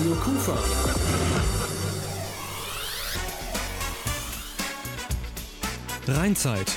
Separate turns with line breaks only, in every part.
Radio Kufa. Rheinzeit.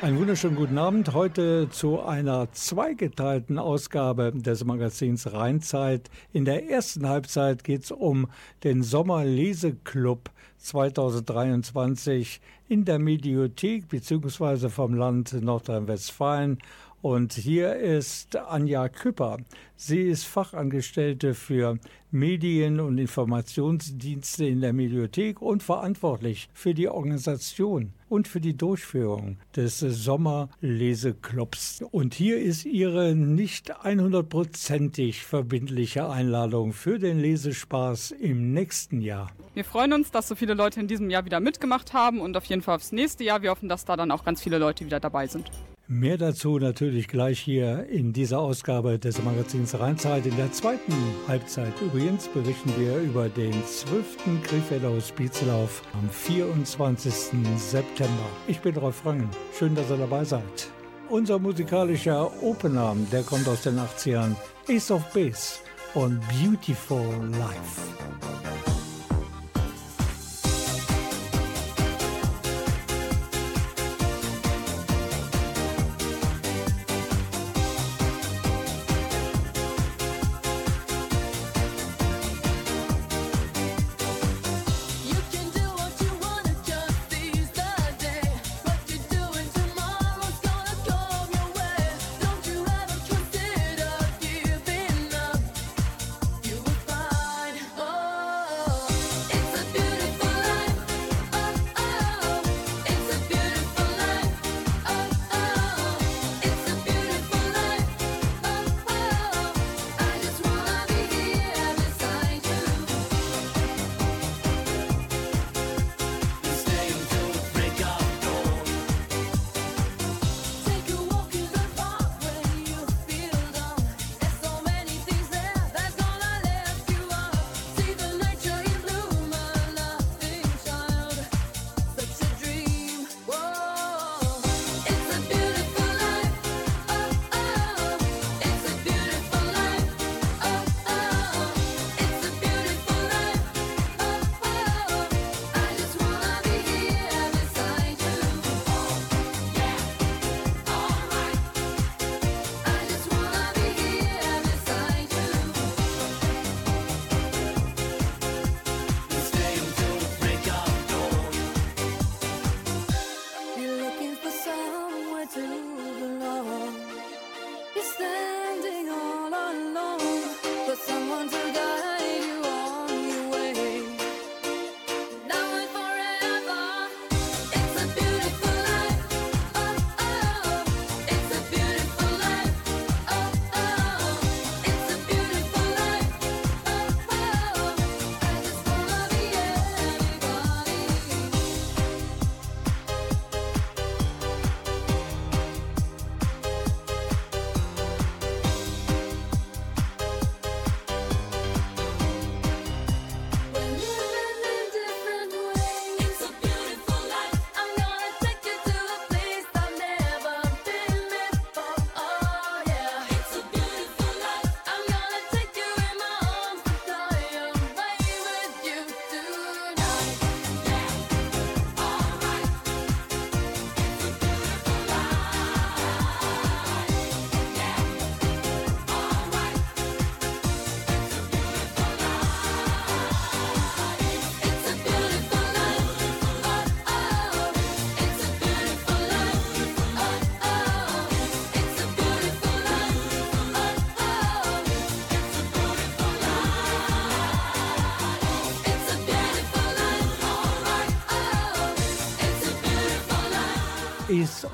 Einen wunderschönen guten Abend. Heute zu einer zweigeteilten Ausgabe des Magazins Rheinzeit. In der ersten Halbzeit geht es um den Sommerleseklub 2023 in der Mediothek bzw. vom Land Nordrhein-Westfalen und hier ist Anja Küpper. Sie ist Fachangestellte für Medien- und Informationsdienste in der Mediathek und verantwortlich für die Organisation und für die Durchführung des Sommerleseklubs. Und hier ist ihre nicht 100%ig verbindliche Einladung für den Lesespaß im nächsten Jahr.
Wir freuen uns, dass so viele Leute in diesem Jahr wieder mitgemacht haben und auf jeden Fall aufs nächste Jahr. Wir hoffen, dass da dann auch ganz viele Leute wieder dabei sind.
Mehr dazu natürlich gleich hier in dieser Ausgabe des Magazins Rheinzeit. In der zweiten Halbzeit übrigens berichten wir über den 12. Krefelder Hospizlauf am 24. September. Ich bin Rolf Rangen. Schön, dass ihr dabei seid. Unser musikalischer Opener, der kommt aus den 80ern, Ace of Base und Beautiful Life.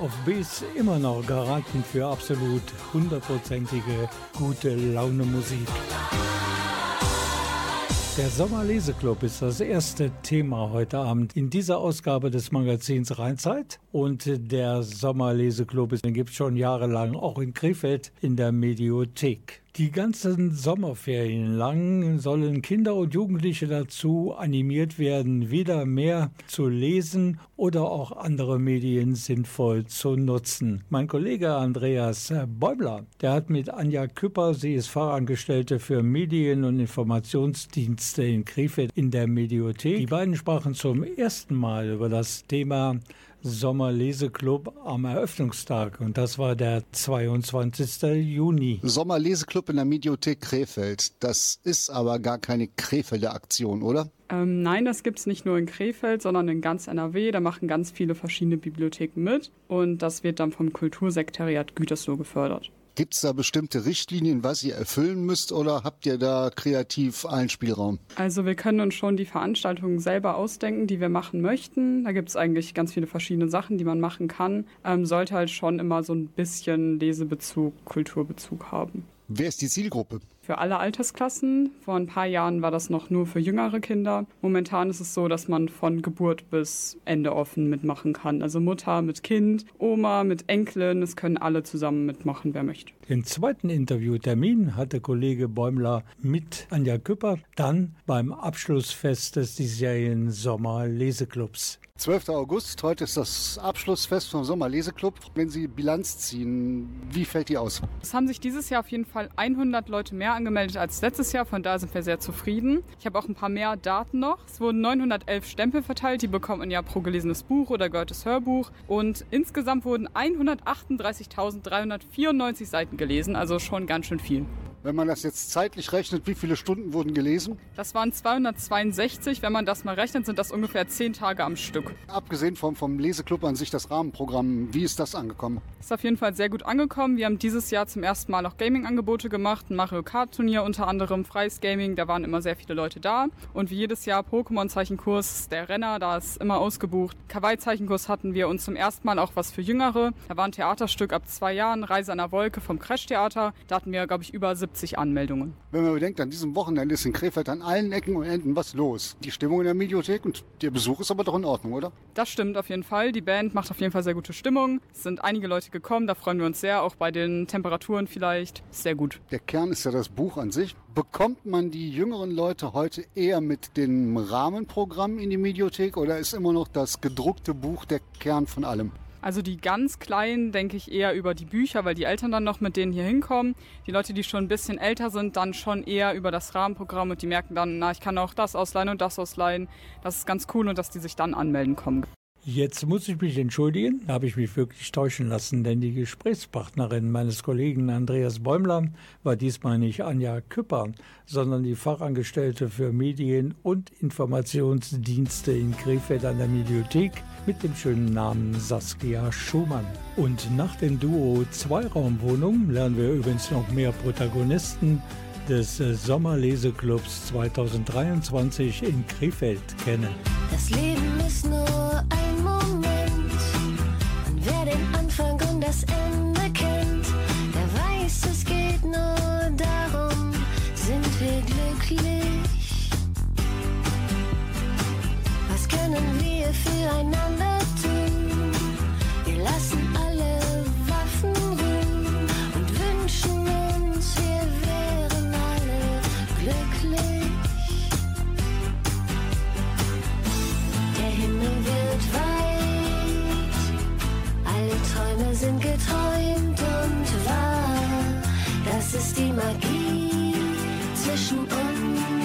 Of Base immer noch Garanten für absolut hundertprozentige gute Laune Musik. Der Sommerleseklub ist das erste Thema heute Abend in dieser Ausgabe des Magazins Rheinzeit. Und der Sommerleseklub gibt es schon jahrelang auch in Krefeld in der Mediothek.
Die ganzen Sommerferien lang sollen Kinder und Jugendliche dazu animiert werden, wieder mehr zu lesen oder auch andere Medien sinnvoll zu nutzen. Mein Kollege Andreas Bäumler, der hat mit Anja Küpper, sie ist Fachangestellte für Medien- und Informationsdienste in Krefeld in der Mediothek. Die beiden sprachen zum ersten Mal über das Thema Sommerleseclub am Eröffnungstag und das war der 22. Juni.
Sommerleseclub in der Mediothek Krefeld. Das ist aber gar keine Krefelder Aktion, oder?
Ähm, nein, das gibt es nicht nur in Krefeld, sondern in ganz NRW. Da machen ganz viele verschiedene Bibliotheken mit und das wird dann vom Kultursekretariat Gütersloh gefördert.
Gibt es da bestimmte Richtlinien, was ihr erfüllen müsst oder habt ihr da kreativ einen Spielraum?
Also wir können uns schon die Veranstaltungen selber ausdenken, die wir machen möchten. Da gibt es eigentlich ganz viele verschiedene Sachen, die man machen kann. Ähm, sollte halt schon immer so ein bisschen Lesebezug, Kulturbezug haben.
Wer ist die Zielgruppe?
für alle Altersklassen. Vor ein paar Jahren war das noch nur für jüngere Kinder. Momentan ist es so, dass man von Geburt bis Ende offen mitmachen kann. Also Mutter mit Kind, Oma mit Enkelin, es können alle zusammen mitmachen, wer möchte.
Den zweiten Interviewtermin hatte Kollege Bäumler mit Anja Küpper dann beim Abschlussfest des diesjährigen Sommerleseclubs.
12. August, heute ist das Abschlussfest vom Sommerleseclub. Wenn Sie Bilanz ziehen, wie fällt die aus?
Es haben sich dieses Jahr auf jeden Fall 100 Leute mehr angemeldet als letztes Jahr, von daher sind wir sehr zufrieden. Ich habe auch ein paar mehr Daten noch. Es wurden 911 Stempel verteilt, die bekommt man ja pro gelesenes Buch oder gehörtes Hörbuch. Und insgesamt wurden 138.394 Seiten gelesen, also schon ganz schön viel.
Wenn man das jetzt zeitlich rechnet, wie viele Stunden wurden gelesen?
Das waren 262. Wenn man das mal rechnet, sind das ungefähr zehn Tage am Stück.
Abgesehen vom, vom Leseclub an sich, das Rahmenprogramm, wie ist das angekommen?
Ist auf jeden Fall sehr gut angekommen. Wir haben dieses Jahr zum ersten Mal auch Gaming-Angebote gemacht. Ein Mario Kart-Turnier unter anderem, freies Gaming, da waren immer sehr viele Leute da. Und wie jedes Jahr Pokémon-Zeichenkurs, der Renner, da ist immer ausgebucht. Kawaii-Zeichenkurs hatten wir und zum ersten Mal auch was für Jüngere. Da war ein Theaterstück ab zwei Jahren, Reise an der Wolke vom Crash-Theater. Da hatten wir, glaube ich, über 70 Anmeldungen.
Wenn man bedenkt, an diesem Wochenende ist in Krefeld an allen Ecken und Enden was los. Die Stimmung in der Mediothek und der Besuch ist aber doch in Ordnung, oder?
Das stimmt auf jeden Fall. Die Band macht auf jeden Fall sehr gute Stimmung. Es sind einige Leute gekommen, da freuen wir uns sehr, auch bei den Temperaturen vielleicht. Sehr gut.
Der Kern ist ja das Buch an sich. Bekommt man die jüngeren Leute heute eher mit dem Rahmenprogramm in die Mediothek oder ist immer noch das gedruckte Buch der Kern von allem?
Also die ganz Kleinen denke ich eher über die Bücher, weil die Eltern dann noch mit denen hier hinkommen. Die Leute, die schon ein bisschen älter sind, dann schon eher über das Rahmenprogramm und die merken dann, na, ich kann auch das ausleihen und das ausleihen. Das ist ganz cool und dass die sich dann anmelden kommen.
Jetzt muss ich mich entschuldigen, habe ich mich wirklich täuschen lassen, denn die Gesprächspartnerin meines Kollegen Andreas Bäumler war diesmal nicht Anja Küpper, sondern die Fachangestellte für Medien- und Informationsdienste in Krefeld an der Mediathek mit dem schönen Namen Saskia Schumann. Und nach dem Duo Zweiraumwohnung lernen wir übrigens noch mehr Protagonisten des Sommerleseclubs 2023 in Krefeld kennen.
Das Leben ist nur ein Moment und wer den Anfang und das Ende kennt, der weiß, es geht nur darum, sind wir glücklich. Was können wir füreinander Wird weit, alle Träume sind geträumt und wahr. Das ist die Magie zwischen uns,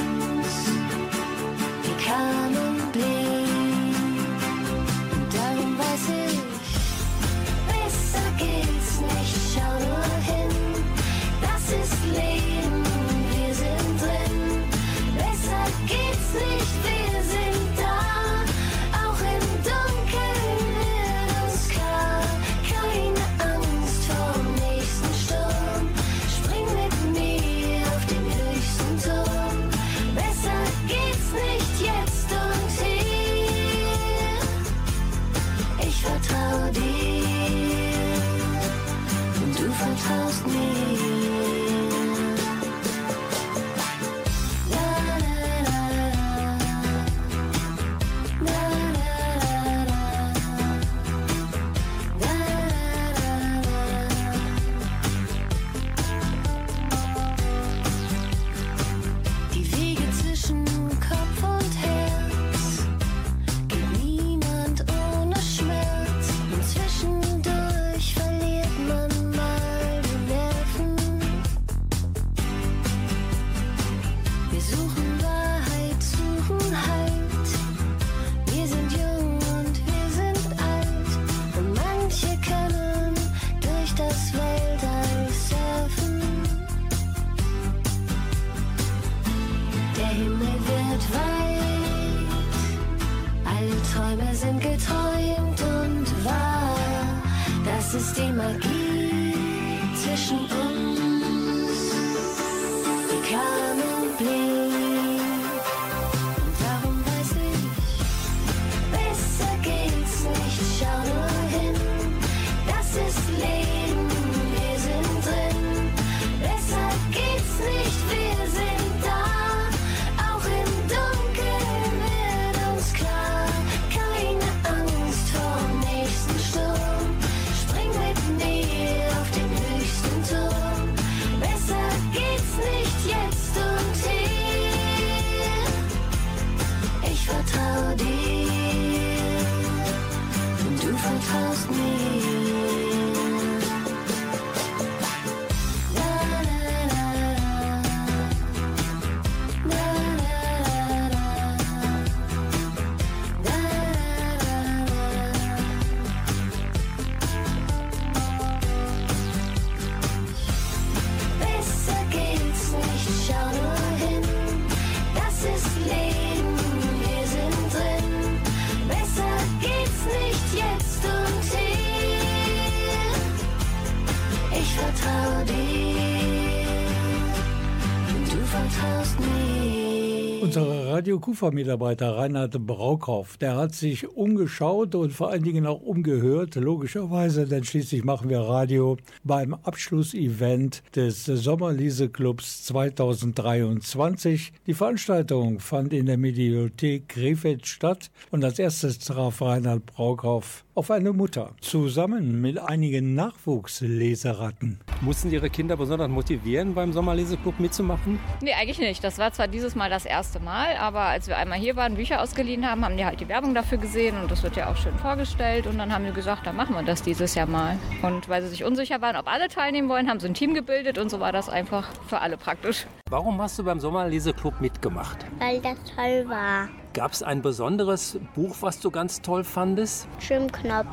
Kufa-Mitarbeiter Reinhard Braukhoff, der hat sich umgeschaut und vor allen Dingen auch umgehört, logischerweise, denn schließlich machen wir Radio beim Abschlussevent des Sommerlese-Clubs 2023. Die Veranstaltung fand in der Mediothek Krefeld statt und als erstes traf Reinhard Braukhoff auf eine Mutter, zusammen mit einigen Nachwuchsleseratten.
Mussten Ihre Kinder besonders motivieren, beim Sommerleseclub mitzumachen?
Nee, eigentlich nicht. Das war zwar dieses Mal das erste Mal, aber als wir einmal hier waren, Bücher ausgeliehen haben, haben die halt die Werbung dafür gesehen und das wird ja auch schön vorgestellt und dann haben die gesagt, dann machen wir das dieses Jahr mal. Und weil sie sich unsicher waren, ob alle teilnehmen wollen, haben sie ein Team gebildet und so war das einfach für alle praktisch.
Warum hast du beim Sommerleseclub mitgemacht?
weil das toll war.
Gab es ein besonderes Buch, was du ganz toll fandest?
Schwimmknopf.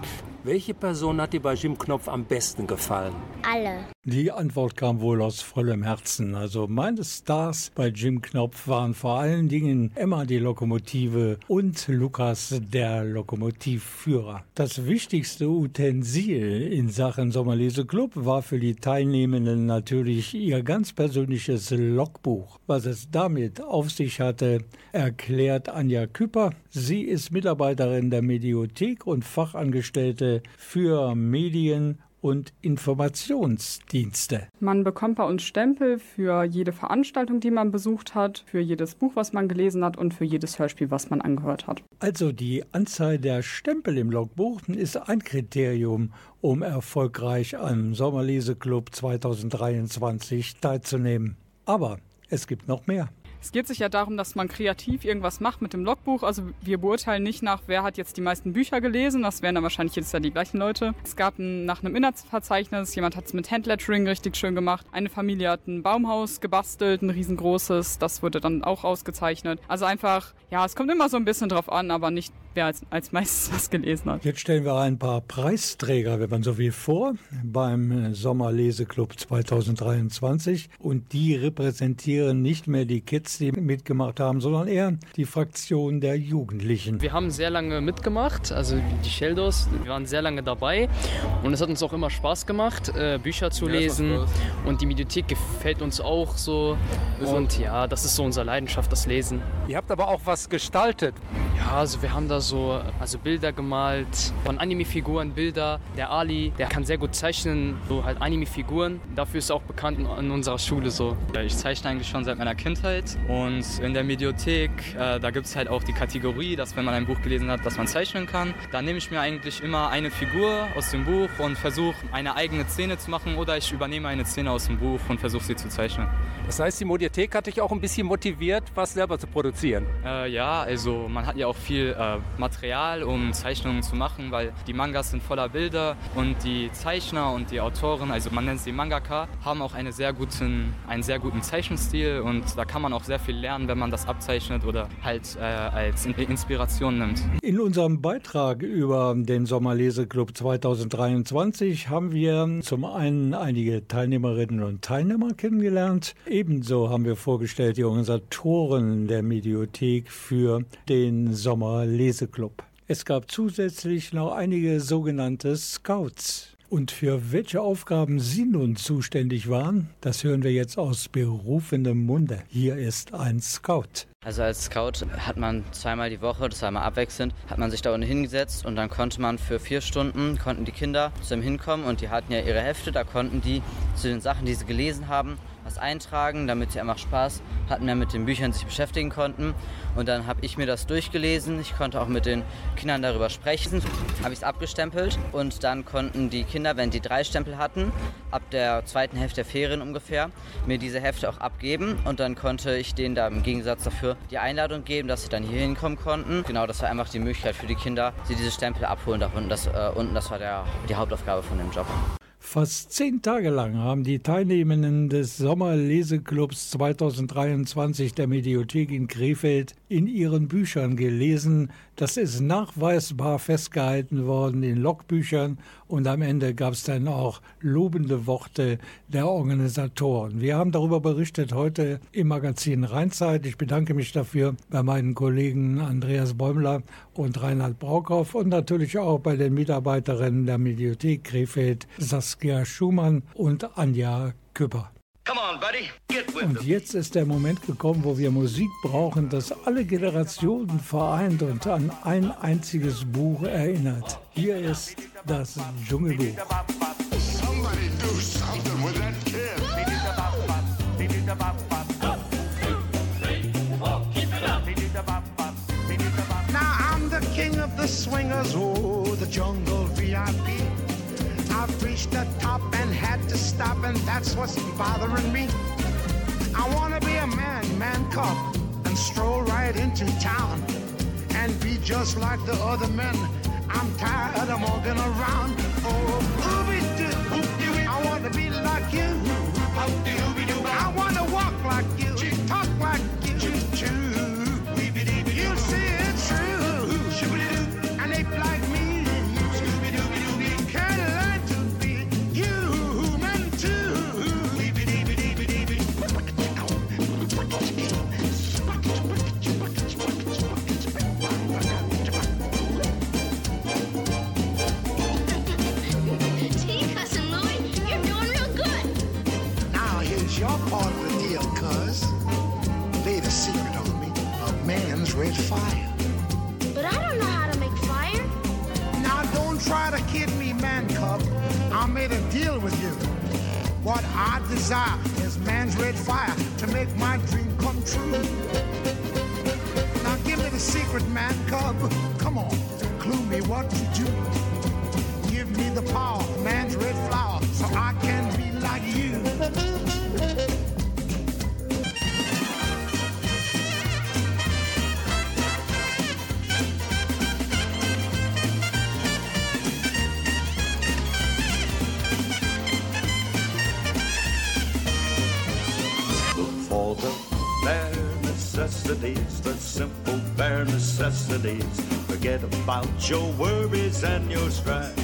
Welche Person hat dir bei Jim Knopf am besten gefallen?
Alle.
Die Antwort kam wohl aus vollem Herzen. Also meine Stars bei Jim Knopf waren vor allen Dingen Emma die Lokomotive und Lukas der Lokomotivführer. Das wichtigste Utensil in Sachen Sommerleseclub war für die Teilnehmenden natürlich ihr ganz persönliches Logbuch. Was es damit auf sich hatte, erklärt Anja Küpper. Sie ist Mitarbeiterin der Mediothek und Fachangestellte für Medien und Informationsdienste.
Man bekommt bei uns Stempel für jede Veranstaltung, die man besucht hat, für jedes Buch, was man gelesen hat und für jedes Hörspiel, was man angehört hat.
Also die Anzahl der Stempel im Logbuch ist ein Kriterium, um erfolgreich am Sommerleseclub 2023 teilzunehmen. Aber es gibt noch mehr.
Es geht sich ja darum, dass man kreativ irgendwas macht mit dem Logbuch. Also wir beurteilen nicht nach, wer hat jetzt die meisten Bücher gelesen. Das wären dann wahrscheinlich jedes Jahr die gleichen Leute. Es gab ein, nach einem Inhaltsverzeichnis, jemand hat es mit Handlettering richtig schön gemacht. Eine Familie hat ein Baumhaus gebastelt, ein riesengroßes. Das wurde dann auch ausgezeichnet. Also einfach, ja, es kommt immer so ein bisschen drauf an, aber nicht, wer als, als meistes was gelesen hat.
Jetzt stellen wir ein paar Preisträger, wenn man so will, vor beim Sommerleseclub 2023. Und die repräsentieren nicht mehr die Kids, die mitgemacht haben, sondern eher die Fraktion der Jugendlichen.
Wir haben sehr lange mitgemacht, also die Sheldos, wir waren sehr lange dabei und es hat uns auch immer Spaß gemacht, äh, Bücher zu lesen und die Mediothek gefällt uns auch so und ja, das ist so unsere Leidenschaft, das Lesen.
Ihr habt aber auch was gestaltet.
Ja, also wir haben da so also Bilder gemalt, von Anime-Figuren Bilder. Der Ali, der kann sehr gut zeichnen, so halt Anime-Figuren. Dafür ist er auch bekannt in, in unserer Schule so.
Ja, Ich zeichne eigentlich schon seit meiner Kindheit und in der Mediothek, äh, da gibt es halt auch die Kategorie, dass wenn man ein Buch gelesen hat, dass man zeichnen kann. Da nehme ich mir eigentlich immer eine Figur aus dem Buch und versuche eine eigene Szene zu machen oder ich übernehme eine Szene aus dem Buch und versuche sie zu zeichnen.
Das heißt, die Mediothek hat dich auch ein bisschen motiviert, was selber zu produzieren.
Äh, ja, also man hat ja auch viel äh, Material, um Zeichnungen zu machen, weil die Mangas sind voller Bilder und die Zeichner und die Autoren, also man nennt sie Mangaka, haben auch eine sehr guten, einen sehr guten Zeichenstil und da kann man auch sehr viel lernen, wenn man das abzeichnet oder halt äh, als In- Inspiration nimmt.
In unserem Beitrag über den Sommerleseclub 2023 haben wir zum einen einige Teilnehmerinnen und Teilnehmer kennengelernt. Ebenso haben wir vorgestellt die Organisatoren der Mediothek für den Sommerleseclub. Es gab zusätzlich noch einige sogenannte Scouts. Und für welche Aufgaben Sie nun zuständig waren, das hören wir jetzt aus berufendem Munde. Hier ist ein Scout.
Also als Scout hat man zweimal die Woche, zweimal abwechselnd, hat man sich da unten hingesetzt und dann konnte man für vier Stunden, konnten die Kinder zu ihm hinkommen und die hatten ja ihre Hefte, da konnten die zu den Sachen, die sie gelesen haben, was eintragen, damit sie einfach Spaß hatten, mehr mit den Büchern sich beschäftigen konnten. Und dann habe ich mir das durchgelesen. Ich konnte auch mit den Kindern darüber sprechen. Habe ich es abgestempelt und dann konnten die Kinder, wenn die drei Stempel hatten, ab der zweiten Hälfte der Ferien ungefähr, mir diese Hefte auch abgeben. Und dann konnte ich denen da im Gegensatz dafür die Einladung geben, dass sie dann hier hinkommen konnten. Genau, das war einfach die Möglichkeit für die Kinder, sie diese Stempel abholen da unten. Das, äh, unten, das war der, die Hauptaufgabe von dem Job.
Fast zehn Tage lang haben die Teilnehmenden des Sommerleseklubs 2023 der Mediothek in Krefeld in ihren Büchern gelesen. Das ist nachweisbar festgehalten worden in Logbüchern und am Ende gab es dann auch lobende Worte der Organisatoren. Wir haben darüber berichtet heute im Magazin Rheinzeit. Ich bedanke mich dafür bei meinen Kollegen Andreas Bäumler und Reinhard Braukauf und natürlich auch bei den Mitarbeiterinnen der Mediothek Krefeld, Saskia Schumann und Anja Küpper. Und jetzt ist der Moment gekommen, wo wir Musik brauchen, das alle Generationen vereint und an ein einziges Buch erinnert. Hier ist das Dschungelbuch.
Now I'm the king of the swingers, oh, the jungle VIP. I've reached the top and had to stop, and that's what's bothering me. I wanna be a man, man cub, and stroll right into town and be just like the other men. I'm tired of walking around. Oh, ooby doo, I wanna be like you. I wanna walk like you, talk like you,
About your worries and your strife.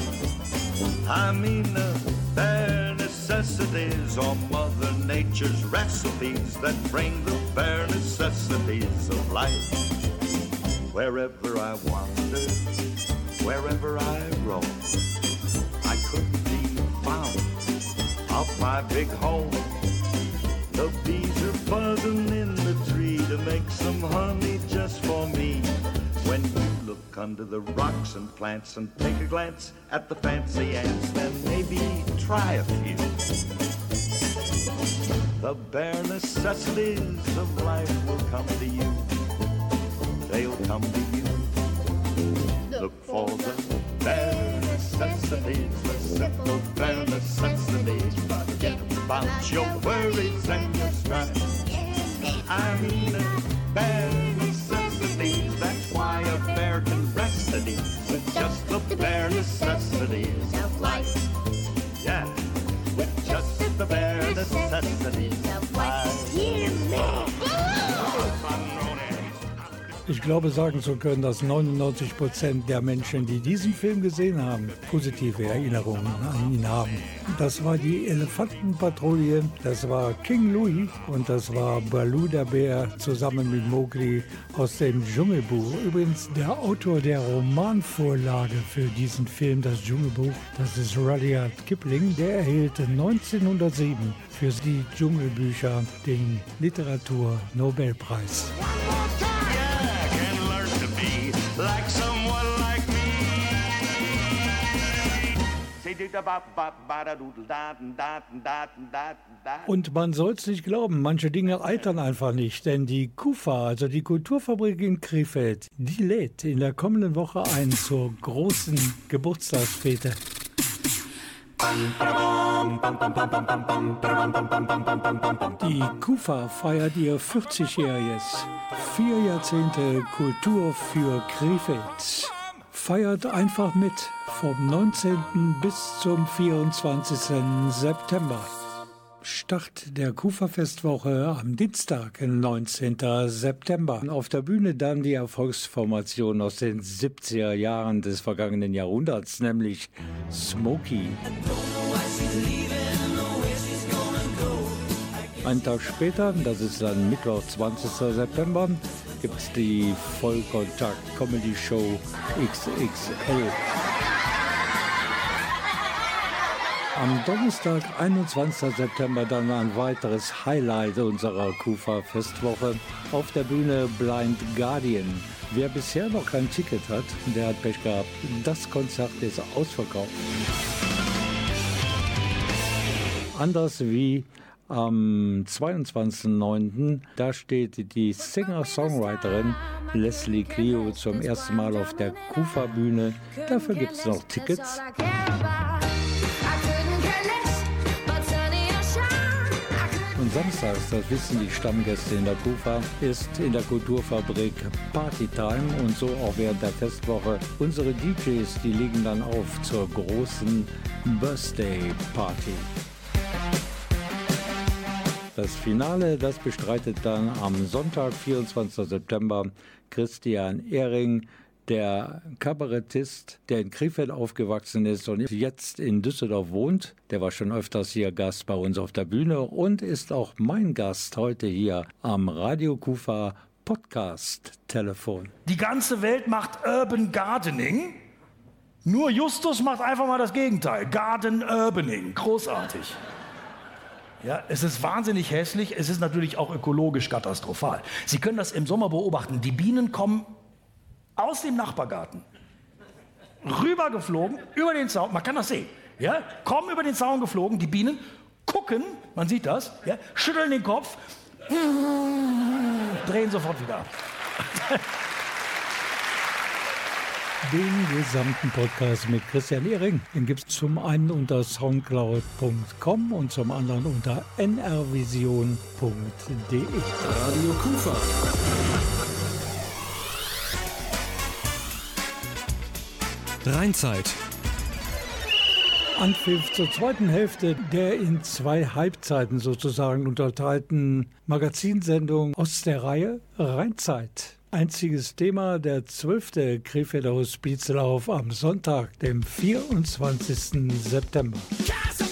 I mean the bare necessities are Mother Nature's recipes that bring the bare necessities of life. Wherever I wander, wherever I roam, I couldn't be found off my big home. And take a glance at the fancy ants, then maybe try a few. The bare necessities of life will come to you. They'll come to you. Look for the bare necessities, the simple bare necessities. Forget about your worries and your strife. I mean bare the bare necessities of life. Yeah, with just the bare necessities
Ich glaube, sagen zu können, dass 99 Prozent der Menschen, die diesen Film gesehen haben, positive Erinnerungen an ihn haben. Das war die Elefantenpatrouille, das war King Louis und das war Baloo der Bär zusammen mit Mowgli aus dem Dschungelbuch. Übrigens der Autor der Romanvorlage für diesen Film, das Dschungelbuch, das ist Rudyard Kipling. Der erhielt 1907 für die Dschungelbücher den Literatur-Nobelpreis.
Like someone like me.
Und man soll es nicht glauben, manche Dinge eitern einfach nicht, denn die KUFA, also die Kulturfabrik in Krefeld, die lädt in der kommenden Woche ein zur großen Geburtstagsfete. Die KUFA feiert ihr 40-jähriges. Vier Jahrzehnte Kultur für Krefeld. Feiert einfach mit vom 19. bis zum 24. September. Start der Kufa-Festwoche am Dienstag, 19. September. Auf der Bühne dann die Erfolgsformation aus den 70er Jahren des vergangenen Jahrhunderts, nämlich Smokey. Einen Tag später, das ist dann Mittwoch, 20. September, gibt es die Vollkontakt Comedy Show XXL. Am Donnerstag, 21. September, dann ein weiteres Highlight unserer Kufa-Festwoche. Auf der Bühne Blind Guardian. Wer bisher noch kein Ticket hat, der hat Pech gehabt. Das Konzert ist ausverkauft. Anders wie am 22.09. Da steht die Singer-Songwriterin Leslie Clio zum ersten Mal auf der Kufa-Bühne. Dafür gibt es noch Tickets. Und samstags, das wissen die Stammgäste in der Kufa, ist in der Kulturfabrik Partytime und so auch während der Festwoche. Unsere DJs, die legen dann auf zur großen Birthday Party. Das Finale, das bestreitet dann am Sonntag, 24. September, Christian Ehring, der Kabarettist, der in Krefeld aufgewachsen ist und jetzt in Düsseldorf wohnt. Der war schon öfters hier Gast bei uns auf der Bühne und ist auch mein Gast heute hier am Radio Kufa Podcast Telefon.
Die ganze Welt macht Urban Gardening. Nur Justus macht einfach mal das Gegenteil. Garden Urbaning. Großartig. Ja, es ist wahnsinnig hässlich, es ist natürlich auch ökologisch katastrophal. Sie können das im Sommer beobachten. Die Bienen kommen aus dem Nachbargarten rübergeflogen, über den Zaun, man kann das sehen, ja, kommen über den Zaun geflogen, die Bienen gucken, man sieht das, ja, schütteln den Kopf, drehen sofort wieder ab.
Den gesamten Podcast mit Christian Ehring, den gibt es zum einen unter soundcloud.com und zum anderen unter nrvision.de.
Radio Kufa. Rheinzeit.
Anpfiff zur zweiten Hälfte der in zwei Halbzeiten sozusagen unterteilten Magazinsendung aus der Reihe Rheinzeit. Einziges Thema der zwölfte Krefelder Hospizlauf am Sonntag, dem 24. September.
Well,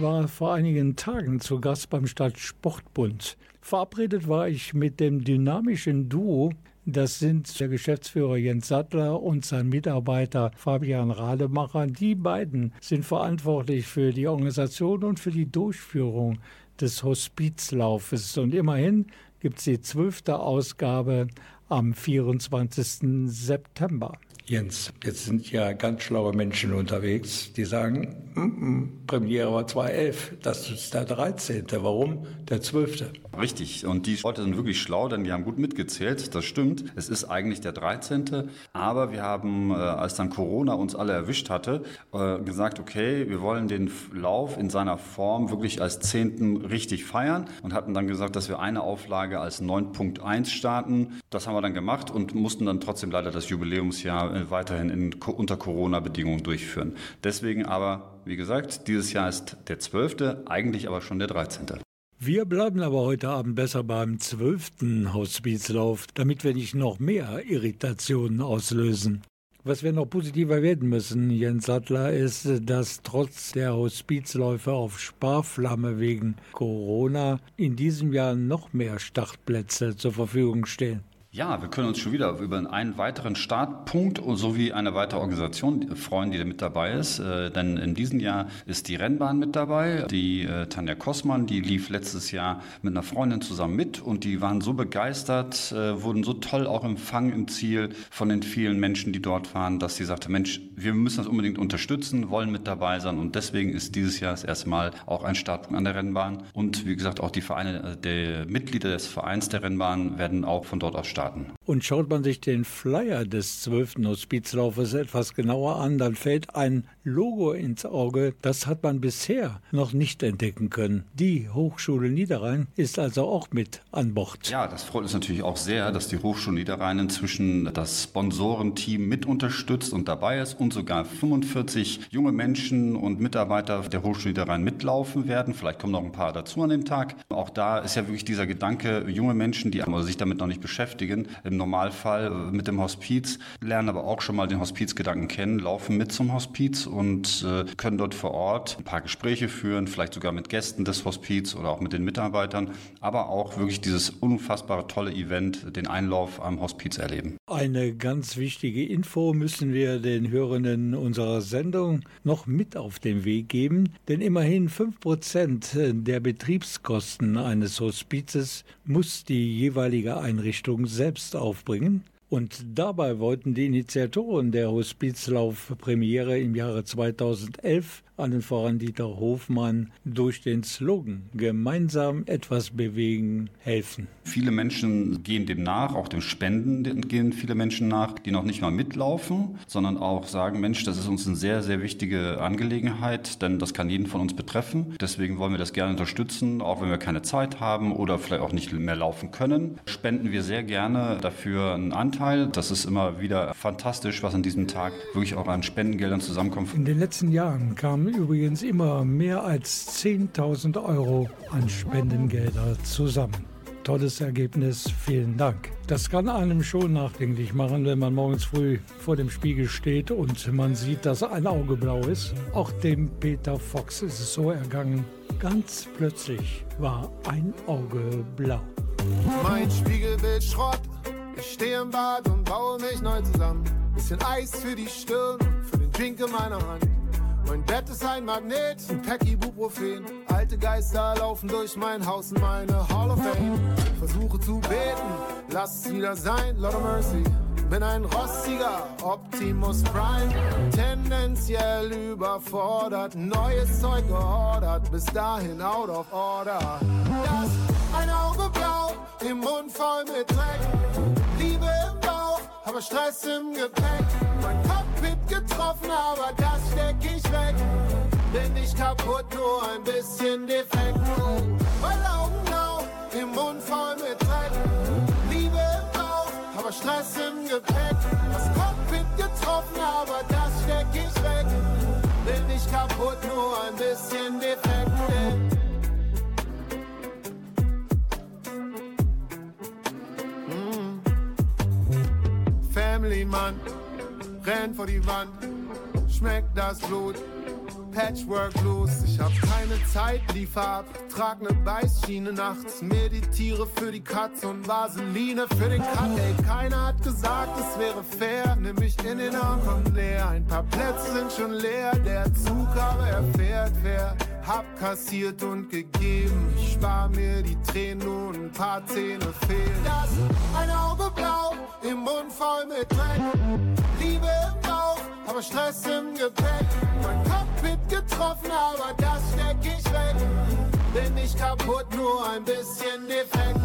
Ich war vor einigen Tagen zu Gast beim Stadtsportbund. Verabredet war ich mit dem dynamischen Duo. Das sind der Geschäftsführer Jens Sattler und sein Mitarbeiter Fabian Rademacher. Die beiden sind verantwortlich für die Organisation und für die Durchführung des Hospizlaufes. Und immerhin gibt es die zwölfte Ausgabe am 24. September. Jens, jetzt sind ja ganz schlaue Menschen unterwegs, die sagen, mm -mm, Premiere war 2011, das ist der 13. Warum der 12.?
Richtig, und die Leute sind wirklich schlau, denn die haben gut mitgezählt, das stimmt. Es ist eigentlich der 13., aber wir haben, äh, als dann Corona uns alle erwischt hatte, äh, gesagt, okay, wir wollen den Lauf in seiner Form wirklich als 10. richtig feiern und hatten dann gesagt, dass wir eine Auflage als 9.1 starten. Das haben wir dann gemacht und mussten dann trotzdem leider das Jubiläumsjahr weiterhin in, unter Corona-Bedingungen durchführen. Deswegen aber, wie gesagt, dieses Jahr ist der 12., eigentlich aber schon der 13.
Wir bleiben aber heute Abend besser beim 12. Hospizlauf, damit wir nicht noch mehr Irritationen auslösen. Was wir noch positiver werden müssen, Jens Sattler, ist, dass trotz der Hospizläufe auf Sparflamme wegen Corona in diesem Jahr noch mehr Startplätze zur Verfügung stehen.
Ja, wir können uns schon wieder über einen weiteren Startpunkt sowie eine weitere Organisation freuen, die mit dabei ist. Äh, denn in diesem Jahr ist die Rennbahn mit dabei. Die äh, Tanja Kossmann, die lief letztes Jahr mit einer Freundin zusammen mit und die waren so begeistert, äh, wurden so toll auch empfangen im Ziel von den vielen Menschen, die dort waren, dass sie sagte, Mensch, wir müssen das unbedingt unterstützen, wollen mit dabei sein und deswegen ist dieses Jahr das erste Mal auch ein Startpunkt an der Rennbahn. Und wie gesagt, auch die Vereine, der Mitglieder des Vereins der Rennbahn werden auch von dort aus starten starten.
Und schaut man sich den Flyer des 12. Hospizlaufes etwas genauer an, dann fällt ein Logo ins Auge, das hat man bisher noch nicht entdecken können. Die Hochschule Niederrhein ist also auch mit an Bord.
Ja, das freut uns natürlich auch sehr, dass die Hochschule Niederrhein inzwischen das Sponsorenteam mit unterstützt und dabei ist und sogar 45 junge Menschen und Mitarbeiter der Hochschule Niederrhein mitlaufen werden. Vielleicht kommen noch ein paar dazu an dem Tag. Auch da ist ja wirklich dieser Gedanke, junge Menschen, die sich damit noch nicht beschäftigen, im Normalfall mit dem Hospiz, lernen aber auch schon mal den Hospizgedanken kennen, laufen mit zum Hospiz und äh, können dort vor Ort ein paar Gespräche führen, vielleicht sogar mit Gästen des Hospiz oder auch mit den Mitarbeitern, aber auch wirklich dieses unfassbare tolle Event, den Einlauf am Hospiz erleben.
Eine ganz wichtige Info müssen wir den Hörenden unserer Sendung noch mit auf den Weg geben, denn immerhin 5% der Betriebskosten eines Hospizes muss die jeweilige Einrichtung selbst aufbringen. Und dabei wollten die Initiatoren der Hospizlauf-Premiere im Jahre 2011 allen voran Dieter Hofmann, durch den Slogan Gemeinsam etwas bewegen, helfen.
Viele Menschen gehen dem nach, auch dem Spenden gehen viele Menschen nach, die noch nicht mal mitlaufen, sondern auch sagen, Mensch, das ist uns eine sehr, sehr wichtige Angelegenheit, denn das kann jeden von uns betreffen. Deswegen wollen wir das gerne unterstützen, auch wenn wir keine Zeit haben oder vielleicht auch nicht mehr laufen können. Spenden wir sehr gerne dafür einen Anteil. Das ist immer wieder fantastisch, was an diesem Tag wirklich auch an Spendengeldern zusammenkommt.
In den letzten Jahren kamen übrigens immer mehr als 10.000 Euro an Spendengelder zusammen. Tolles Ergebnis, vielen Dank. Das kann einem schon nachdenklich machen, wenn man morgens früh vor dem Spiegel steht und man sieht, dass ein Auge blau ist. Auch dem Peter Fox ist es so ergangen. Ganz plötzlich war ein Auge blau.
Mein Spiegelbild Schrott. Ich stehe im Bad und baue mich neu zusammen. Bisschen Eis für die Stirn, für den Drink in meiner Hand. Mein Bett ist ein Magnet, ein Pack Ibuprofen. Alte Geister laufen durch mein Haus in meine Hall of Fame. Versuche zu beten, lass es wieder sein, Lord of Mercy. Bin ein rostiger Optimus Prime, tendenziell überfordert, neues Zeug geordert, bis dahin out of order. Das ein Auge blau, im Mund voll mit Dreck, Liebe im Bauch, aber Stress im Gepäck. Getroffen, aber das steck ich weg. Bin nicht kaputt, nur ein bisschen defekt. Weil Augen blau, im Mund voll mit Dreck. Liebe im Bauch, aber Stress im Gepäck. Das Cockpit getroffen, aber das steck ich weg. Bin nicht kaputt, nur ein bisschen defekt. Mm. Family Mann rennt vor die Wand, schmeckt das Blut, Patchwork los. Ich hab keine Zeit, liefer ab, trag ne Beißschiene nachts, meditiere für die Katze und Vaseline für den Cut. Ey, keiner hat gesagt, es wäre fair, nimm mich in den Arm, komm näher. Ein paar Plätze sind schon leer, der Zug aber er fährt, wer hab kassiert und gegeben. Ich spar mir die Tränen, nur ein paar Zähne fehlen. Das ein Auge blau, im Mund voll mit Dreck. Liebe im Bauch, aber Stress im Gepäck. Mein Cockpit getroffen, aber das steck ich weg. Bin nicht kaputt, nur ein bisschen defekt.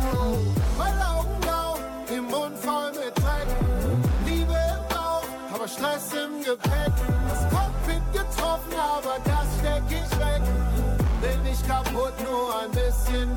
Weil Augen blau, im Mund voll mit Dreck. Liebe im Bauch, aber Stress im Gepäck. Das Cockpit getroffen, aber das steck ich. Bin nicht kaputt, nur ein bisschen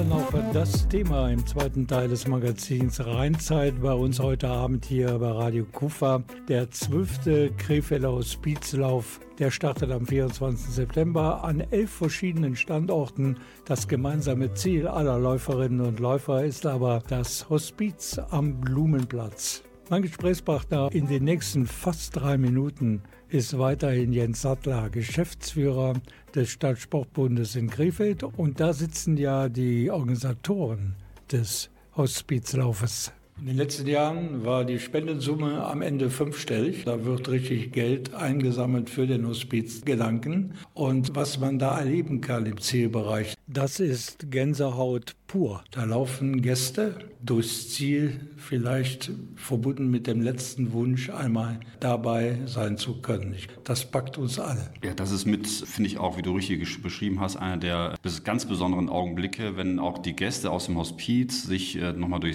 Immer noch das Thema im zweiten Teil des Magazins Rheinzeit bei uns heute Abend hier bei Radio Kufa. Der zwölfte Krefelder Hospizlauf, der startet am 24. September an elf verschiedenen Standorten. Das gemeinsame Ziel aller Läuferinnen und Läufer ist aber das Hospiz am Blumenplatz. Mein Gesprächspartner in den nächsten fast drei Minuten ist weiterhin Jens Sattler, Geschäftsführer des Stadtsportbundes in Krefeld. Und da sitzen ja die Organisatoren des Hospizlaufes. In den letzten Jahren war die Spendensumme am Ende fünfstellig. Da wird richtig Geld eingesammelt für den Hospizgedanken. Und was man da erleben kann im Zielbereich, das ist Gänsehaut pur. Da laufen Gäste durchs Ziel, vielleicht verbunden mit dem letzten Wunsch, einmal dabei sein zu können. Das packt uns alle.
Ja, das ist mit, finde ich auch, wie du richtig beschrieben hast, einer der ganz besonderen Augenblicke, wenn auch die Gäste aus dem Hospiz sich äh, nochmal äh,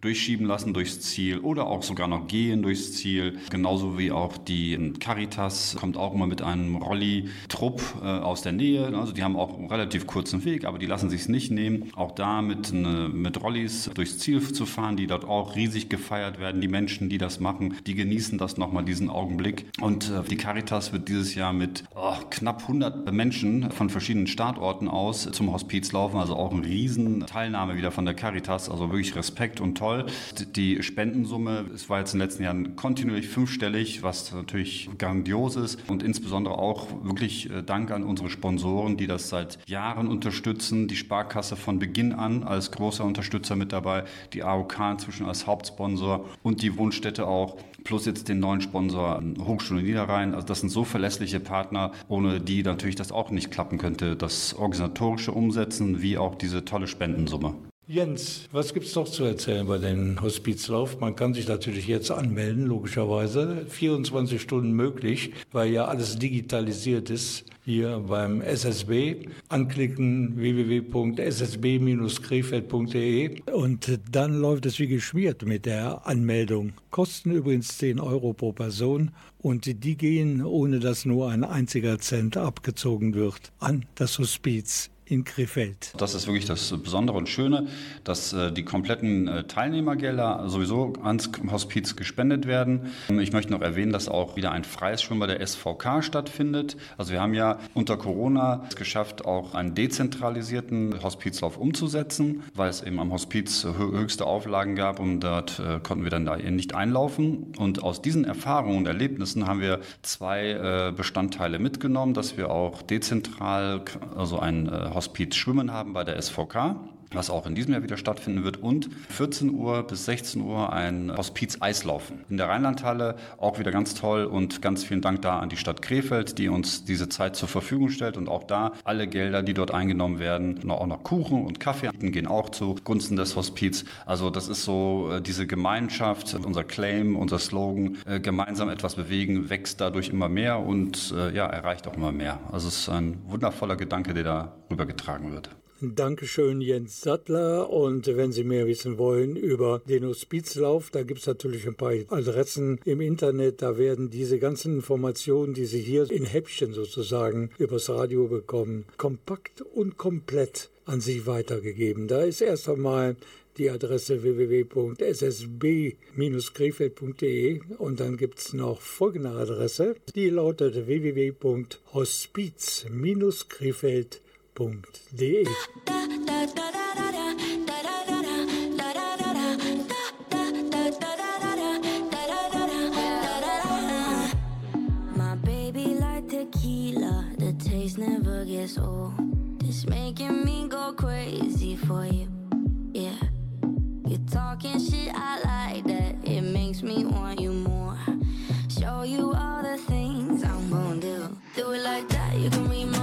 durchschieben lassen durchs Ziel oder auch sogar noch gehen durchs Ziel. Genauso wie auch die Caritas kommt auch immer mit einem Rolli-Trupp äh, aus der Nähe. Also die haben auch einen relativ kurzen Weg, aber die lassen sich es nicht nehmen. Auch da mit, ne, mit Rollis durchs Ziel zu fahren, die dort auch riesig gefeiert werden. Die Menschen, die das machen, die genießen das nochmal, diesen Augenblick. Und äh, die Caritas wird dieses Jahr mit oh, knapp 100 Menschen von verschiedenen Startorten aus zum Hospiz laufen. Also auch eine riesen Teilnahme wieder von der Caritas. Also wirklich Respekt und toll. Die Spendensumme, es war jetzt in den letzten Jahren kontinuierlich fünfstellig, was natürlich grandios ist. Und insbesondere auch wirklich äh, Dank an unsere Sponsoren, die das seit Jahren unterstützen. Die Sparkasse von Beginn an als großer Unterstützer mit dabei, die AOK inzwischen als Hauptsponsor und die Wohnstätte auch, plus jetzt den neuen Sponsor Hochschule Niederrhein. Also das sind so verlässliche Partner, ohne die natürlich das auch nicht klappen könnte. Das organisatorische Umsetzen wie auch diese tolle Spendensumme.
Jens, was gibt es noch zu erzählen bei dem Hospizlauf? Man kann sich natürlich jetzt anmelden, logischerweise. 24 Stunden möglich, weil ja alles digitalisiert ist. Hier beim SSB. Anklicken www.ssb-krefeld.de und dann läuft es wie geschmiert mit der Anmeldung. Kosten übrigens 10 Euro pro Person und die gehen, ohne dass nur ein einziger Cent abgezogen wird, an das Hospiz in Krefeld.
Das ist wirklich das Besondere und Schöne, dass äh, die kompletten äh, Teilnehmergelder sowieso ans Hospiz gespendet werden. Ich möchte noch erwähnen, dass auch wieder ein freies Schwimmen bei der SVK stattfindet. Also wir haben ja unter Corona es geschafft, auch einen dezentralisierten Hospizlauf umzusetzen, weil es eben am Hospiz höchste Auflagen gab und dort äh, konnten wir dann da nicht einlaufen. Und aus diesen Erfahrungen und Erlebnissen haben wir zwei Bestandteile mitgenommen, dass wir auch dezentral, also ein äh, Hospiz Schwimmen haben bei der SVK was auch in diesem Jahr wieder stattfinden wird und 14 Uhr bis 16 Uhr ein Hospiz Eislaufen in der Rheinlandhalle, auch wieder ganz toll und ganz vielen Dank da an die Stadt Krefeld, die uns diese Zeit zur Verfügung stellt und auch da alle Gelder, die dort eingenommen werden, auch noch Kuchen und Kaffee gehen auch zu Gunsten des Hospiz. Also das ist so äh, diese Gemeinschaft, unser Claim, unser Slogan, äh, gemeinsam etwas bewegen, wächst dadurch immer mehr und äh, ja, erreicht auch immer mehr. Also es ist ein wundervoller Gedanke, der da rübergetragen wird.
Dankeschön, Jens Sattler. Und wenn Sie mehr wissen wollen über den Hospizlauf, da gibt es natürlich ein paar Adressen im Internet. Da werden diese ganzen Informationen, die Sie hier in Häppchen sozusagen übers Radio bekommen, kompakt und komplett an Sie weitergegeben. Da ist erst einmal die Adresse www.ssb-krefeld.de und dann gibt es noch folgende Adresse, die lautet www.hospiz-krefeld.de.
My baby like tequila, the taste never gets old. It's making me go crazy for you. Yeah, you're talking shit, I like that. It makes me want you more. Show you all the things I'm gonna do. Do it like that, you can read my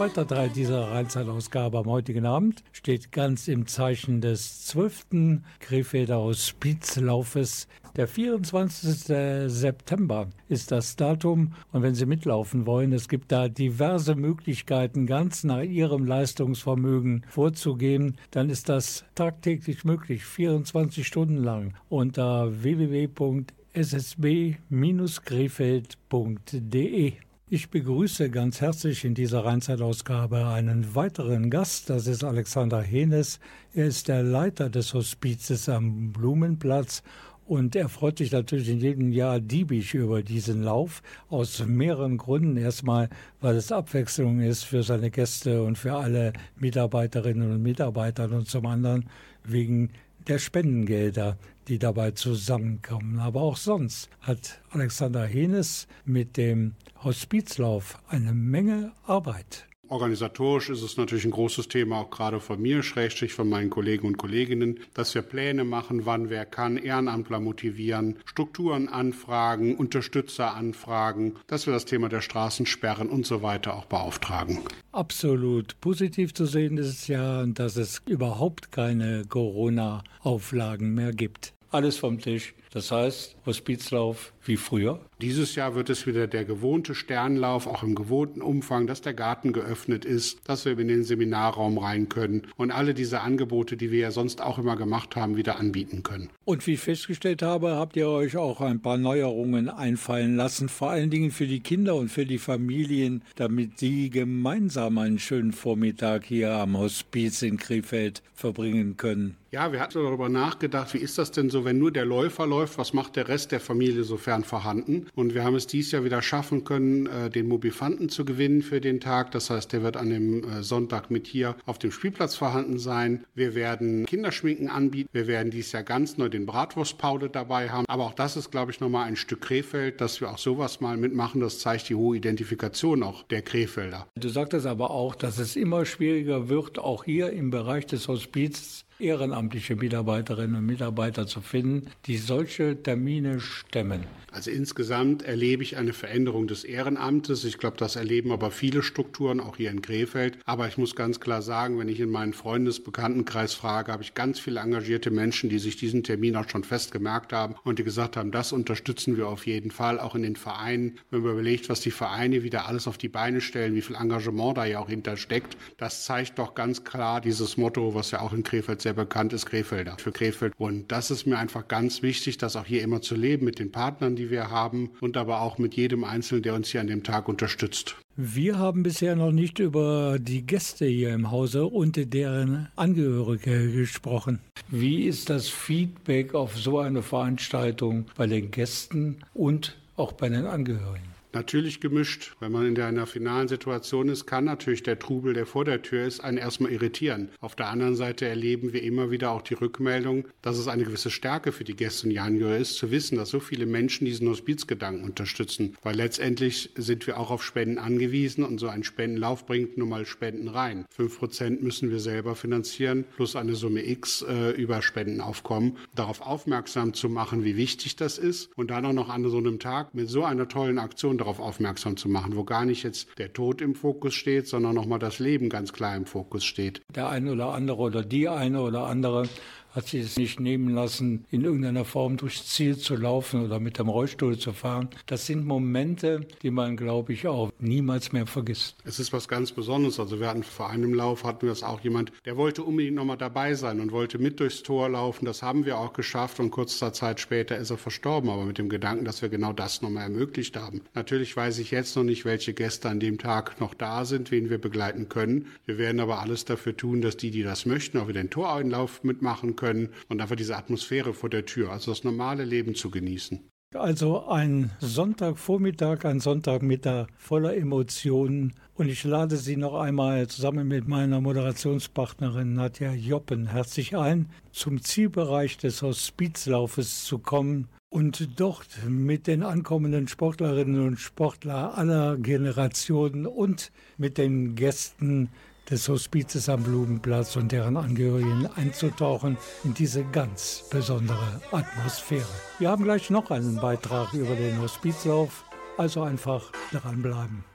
zweiter Teil dieser Rheinzeitausgabe am heutigen Abend steht ganz im Zeichen des 12. Krefelder Hospizlaufes. Der 24. September ist das Datum und wenn Sie mitlaufen wollen, es gibt da diverse Möglichkeiten, ganz nach Ihrem Leistungsvermögen vorzugehen, dann ist das tagtäglich möglich, 24 Stunden lang unter www.ssb-krefeld.de. Ich begrüße ganz herzlich in dieser Rheinzeitausgabe einen weiteren Gast. Das ist Alexander Henes. Er ist der Leiter des Hospizes am Blumenplatz und er freut sich natürlich in jedem Jahr diebisch über diesen Lauf aus mehreren Gründen. Erstmal, weil es Abwechslung ist für seine Gäste und für alle Mitarbeiterinnen und Mitarbeiter und zum anderen wegen der Spendengelder, die dabei zusammenkommen. Aber auch sonst hat Alexander Henes mit dem Hospizlauf eine Menge Arbeit.
Organisatorisch ist es natürlich ein großes Thema, auch gerade von mir, schrägstrich von meinen Kollegen und Kolleginnen, dass wir Pläne machen, wann wer kann, Ehrenamtler motivieren, Strukturen anfragen, Unterstützer anfragen, dass wir das Thema der Straßensperren und so weiter auch beauftragen.
Absolut positiv zu sehen ist es ja, dass es überhaupt keine Corona-Auflagen mehr gibt. Alles vom Tisch. Das heißt, Hospizlauf wie früher.
Dieses Jahr wird es wieder der gewohnte Sternlauf, auch im gewohnten Umfang, dass der Garten geöffnet ist, dass wir in den Seminarraum rein können und alle diese Angebote, die wir ja sonst auch immer gemacht haben, wieder anbieten können.
Und wie ich festgestellt habe, habt ihr euch auch ein paar Neuerungen einfallen lassen, vor allen Dingen für die Kinder und für die Familien, damit sie gemeinsam einen schönen Vormittag hier am Hospiz in Krefeld verbringen können.
Ja, wir hatten darüber nachgedacht, wie ist das denn so, wenn nur der Läufer läuft, was macht der Rest der Familie sofern vorhanden? Und wir haben es dieses Jahr wieder schaffen können, äh, den Mobifanten zu gewinnen für den Tag. Das heißt, der wird an dem äh, Sonntag mit hier auf dem Spielplatz vorhanden sein. Wir werden Kinderschminken anbieten. Wir werden dieses Jahr ganz neu den Bratwurstpaude dabei haben. Aber auch das ist, glaube ich, nochmal ein Stück Krefeld, dass wir auch sowas mal mitmachen. Das zeigt die hohe Identifikation auch der Krefelder.
Du sagtest aber auch, dass es immer schwieriger wird, auch hier im Bereich des Hospizes ehrenamtliche Mitarbeiterinnen und Mitarbeiter zu finden, die solche Termine stemmen?
Also insgesamt erlebe ich eine Veränderung des Ehrenamtes. Ich glaube, das erleben aber viele Strukturen, auch hier in Krefeld. Aber ich muss ganz klar sagen, wenn ich in meinen Freundesbekanntenkreis frage, habe ich ganz viele engagierte Menschen, die sich diesen Termin auch schon fest gemerkt haben und die gesagt haben, das unterstützen wir auf jeden Fall, auch in den Vereinen. Wenn man überlegt, was die Vereine wieder alles auf die Beine stellen, wie viel Engagement da ja auch hintersteckt, das zeigt doch ganz klar dieses Motto, was ja auch in Krefeld sehr bekannt ist, Krefelder für Krefeld. Und das ist mir einfach ganz wichtig, das auch hier immer zu leben mit den Partnern, die wir haben und aber auch mit jedem Einzelnen, der uns hier an dem Tag unterstützt.
Wir haben bisher noch nicht über die Gäste hier im Hause und deren Angehörige gesprochen. Wie ist das Feedback auf so eine Veranstaltung bei den Gästen und auch bei den Angehörigen?
Natürlich gemischt. Wenn man in einer finalen Situation ist, kann natürlich der Trubel, der vor der Tür ist, einen erstmal irritieren. Auf der anderen Seite erleben wir immer wieder auch die Rückmeldung, dass es eine gewisse Stärke für die Gäste die Angehörigen ist, zu wissen, dass so viele Menschen diesen Hospizgedanken unterstützen. Weil letztendlich sind wir auch auf Spenden angewiesen und so ein Spendenlauf bringt nun mal Spenden rein. Fünf Prozent müssen wir selber finanzieren, plus eine Summe X äh, über Spendenaufkommen. Darauf aufmerksam zu machen, wie wichtig das ist und dann auch noch an so einem Tag mit so einer tollen Aktion darauf aufmerksam zu machen, wo gar nicht jetzt der Tod im Fokus steht, sondern nochmal das Leben ganz klar im Fokus steht.
Der eine oder andere oder die eine oder andere hat sich es nicht nehmen lassen, in irgendeiner Form durchs Ziel zu laufen oder mit dem Rollstuhl zu fahren. Das sind Momente, die man, glaube ich, auch niemals mehr vergisst.
Es ist was ganz Besonderes. Also wir hatten vor einem Lauf hatten wir das auch jemand, der wollte unbedingt nochmal dabei sein und wollte mit durchs Tor laufen. Das haben wir auch geschafft und kurzer Zeit später ist er verstorben, aber mit dem Gedanken, dass wir genau das nochmal ermöglicht haben. Natürlich weiß ich jetzt noch nicht, welche Gäste an dem Tag noch da sind, wen wir begleiten können. Wir werden aber alles dafür tun, dass die, die das möchten, auch wieder den Toreinlauf mitmachen können und einfach diese Atmosphäre vor der Tür, also das normale Leben zu genießen.
Also ein Sonntagvormittag, ein Sonntagmittag voller Emotionen. Und ich lade Sie noch einmal zusammen mit meiner Moderationspartnerin Nadja Joppen herzlich ein, zum Zielbereich des Hospizlaufes zu kommen und dort mit den ankommenden Sportlerinnen und Sportlern aller Generationen und mit den Gästen des Hospizes am Blumenplatz und deren Angehörigen einzutauchen in diese ganz besondere Atmosphäre. Wir haben gleich noch einen Beitrag über den Hospizlauf, also einfach dranbleiben.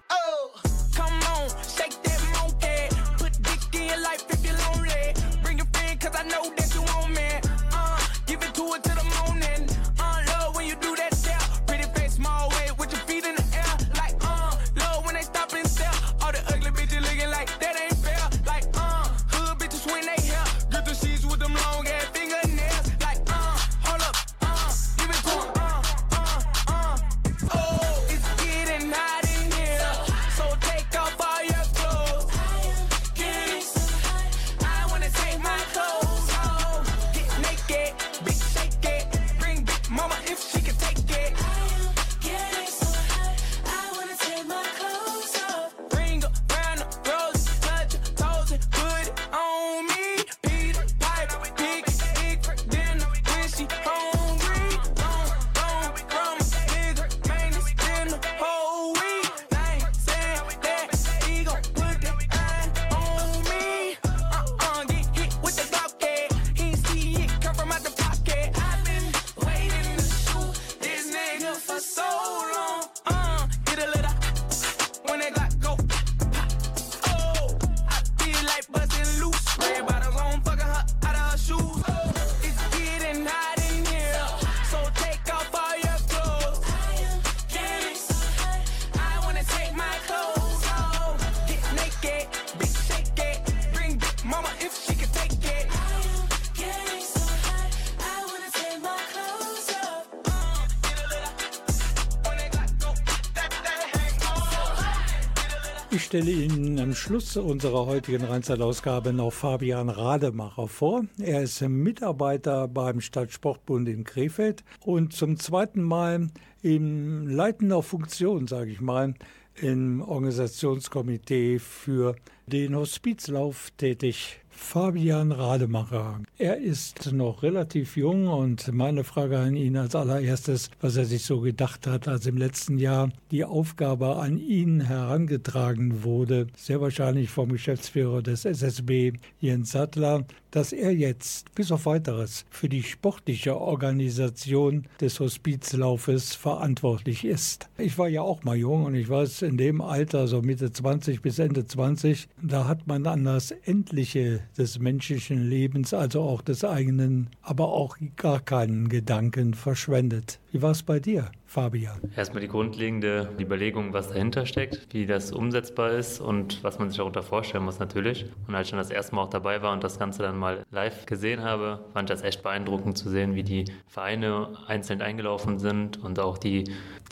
Stelle Ihnen am Schluss unserer heutigen Rheinzeit-Ausgabe noch Fabian Rademacher vor. Er ist Mitarbeiter beim Stadtsportbund in Krefeld und zum zweiten Mal in leitender Funktion, sage ich mal, im Organisationskomitee für den Hospizlauf tätig. Fabian Rademacher. Er ist noch relativ jung und meine Frage an ihn als allererstes, was er sich so gedacht hat, als im letzten Jahr die Aufgabe an ihn herangetragen wurde, sehr wahrscheinlich vom Geschäftsführer des SSB Jens Sattler, dass er jetzt bis auf weiteres für die sportliche Organisation des Hospizlaufes verantwortlich ist. Ich war ja auch mal jung und ich weiß, in dem Alter, so Mitte 20 bis Ende 20, da hat man an das Endliche des menschlichen Lebens, also auch des eigenen, aber auch gar keinen Gedanken verschwendet. Wie war es bei dir, Fabian?
Erstmal die grundlegende Überlegung, was dahinter steckt, wie das umsetzbar ist und was man sich darunter vorstellen muss natürlich. Und als ich dann das erste Mal auch dabei war und das Ganze dann mal live gesehen habe, fand ich das echt beeindruckend zu sehen, wie die Vereine einzeln eingelaufen sind und auch die,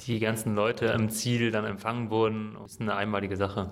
die ganzen Leute im Ziel dann empfangen wurden. Das ist eine einmalige Sache.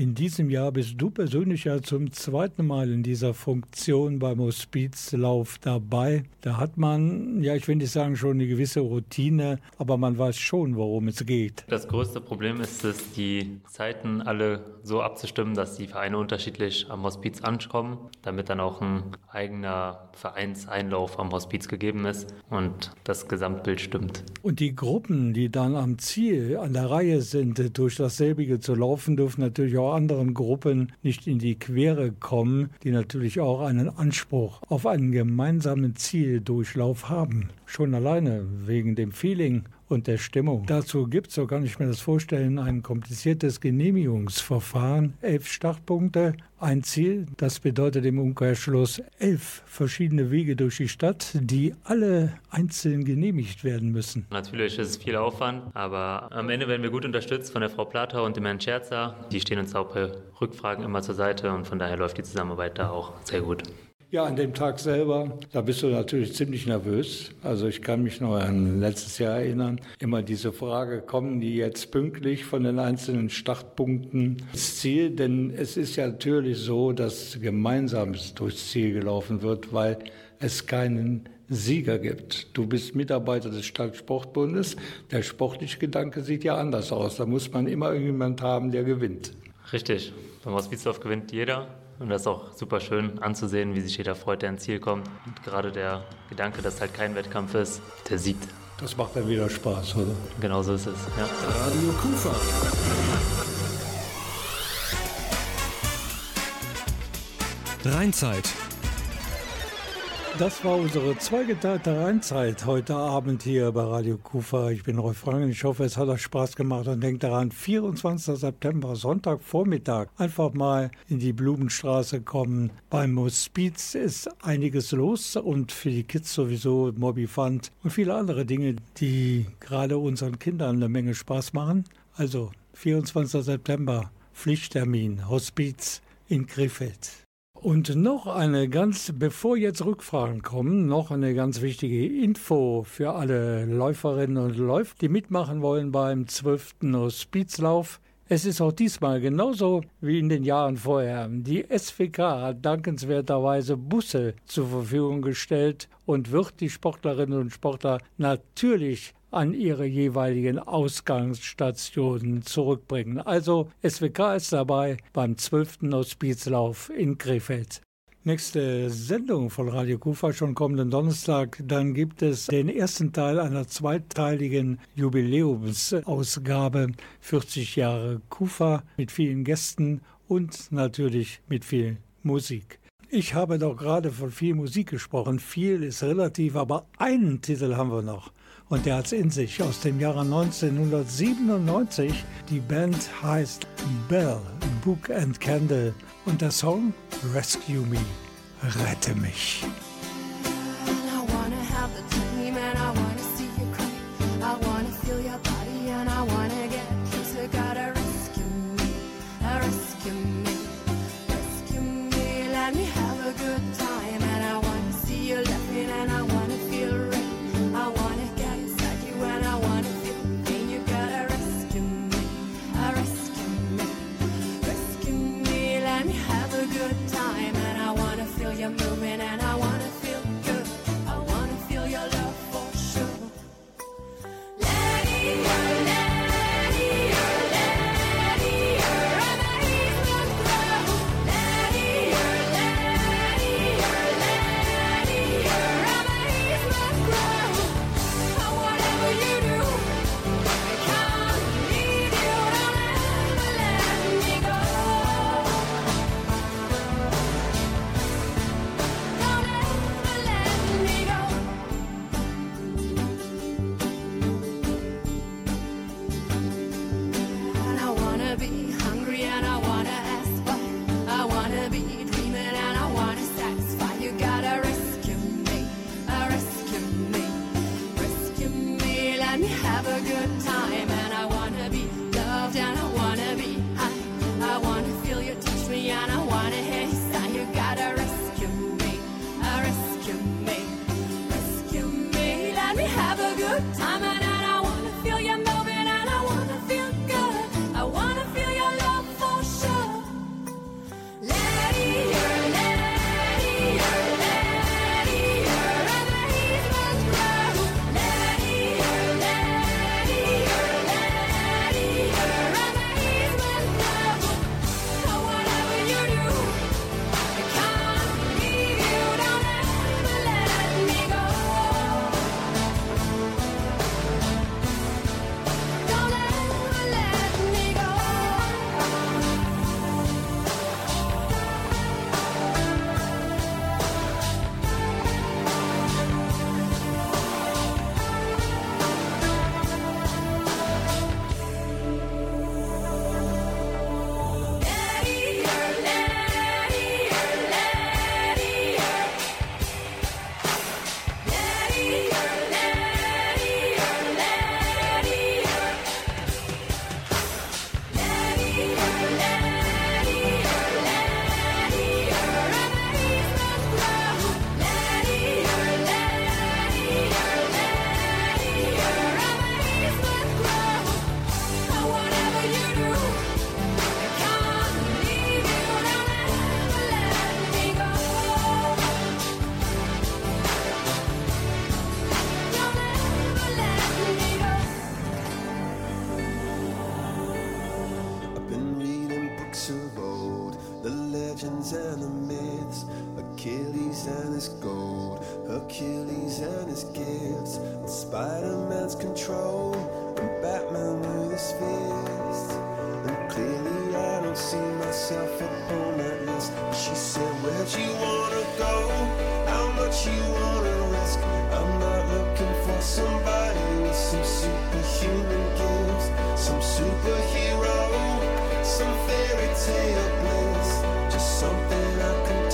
In diesem Jahr bist du persönlich ja zum zweiten Mal in dieser Funktion beim Hospizlauf dabei. Da hat man, ja, ich will nicht sagen schon eine gewisse Routine, aber man weiß schon, worum es geht.
Das größte Problem ist es, die Zeiten alle so abzustimmen, dass die Vereine unterschiedlich am Hospiz ankommen, damit dann auch ein eigener Vereinseinlauf am Hospiz gegeben ist und das Gesamtbild stimmt.
Und die Gruppen, die dann am Ziel an der Reihe sind, durch dasselbige zu laufen, dürfen natürlich auch anderen Gruppen nicht in die Quere kommen, die natürlich auch einen Anspruch auf einen gemeinsamen Zieldurchlauf haben. Schon alleine wegen dem Feeling und der Stimmung. Dazu gibt es, so kann ich mir das vorstellen, ein kompliziertes Genehmigungsverfahren. Elf Startpunkte, ein Ziel. Das bedeutet im Umkehrschluss elf verschiedene Wege durch die Stadt, die alle einzeln genehmigt werden müssen.
Natürlich ist es viel Aufwand, aber am Ende werden wir gut unterstützt von der Frau Plater und dem Herrn Scherzer. Die stehen uns auch bei Rückfragen immer zur Seite und von daher läuft die Zusammenarbeit da auch sehr gut.
Ja, an dem Tag selber, da bist du natürlich ziemlich nervös. Also ich kann mich noch an letztes Jahr erinnern, immer diese Frage, kommen die jetzt pünktlich von den einzelnen Startpunkten ins Ziel? Denn es ist ja natürlich so, dass gemeinsam durchs Ziel gelaufen wird, weil es keinen Sieger gibt. Du bist Mitarbeiter des Stadtsportbundes. Der sportliche Gedanke sieht ja anders aus. Da muss man immer irgendjemand haben, der gewinnt.
Richtig. Beim Hospizlauf gewinnt jeder. Und das ist auch super schön anzusehen, wie sich jeder freut, der ins Ziel kommt. Und gerade der Gedanke, dass halt kein Wettkampf ist, der siegt.
Das macht dann wieder Spaß, oder?
Genau so ist es, ja.
Radio Kufa.
Rheinzeit. Das war unsere zweigeteilte Rheinzeit heute Abend hier bei Radio Kufa. Ich bin Rolf Franken. Ich hoffe, es hat euch Spaß gemacht und denkt daran, 24. September, Sonntagvormittag, einfach mal in die Blumenstraße kommen. Beim Hospiz ist einiges los und für die Kids sowieso Mobby Fund und viele andere Dinge, die gerade unseren Kindern eine Menge Spaß machen. Also 24. September, Pflichttermin, Hospiz in Krefeld. Und noch eine ganz, bevor jetzt Rückfragen kommen, noch eine ganz wichtige Info für alle Läuferinnen und Läufer, die mitmachen wollen beim 12. Hospizlauf. Es ist auch diesmal genauso wie in den Jahren vorher. Die SWK hat dankenswerterweise Busse zur Verfügung gestellt und wird die Sportlerinnen und Sportler natürlich an ihre jeweiligen Ausgangsstationen zurückbringen. Also SWK ist dabei beim 12. Hospizlauf in Krefeld. Nächste Sendung von Radio Kufa schon kommenden Donnerstag. Dann gibt es den ersten Teil einer zweiteiligen Jubiläumsausgabe 40 Jahre Kufa mit vielen Gästen und natürlich mit viel Musik. Ich habe doch gerade von viel Musik gesprochen. Viel ist relativ, aber einen Titel haben wir noch. Und der hat es in sich aus dem Jahre 1997. Die Band heißt Bell, Book and Candle. Und der Song Rescue Me, Rette mich.
human gives some superhero, some fairy tale bliss, just something I can.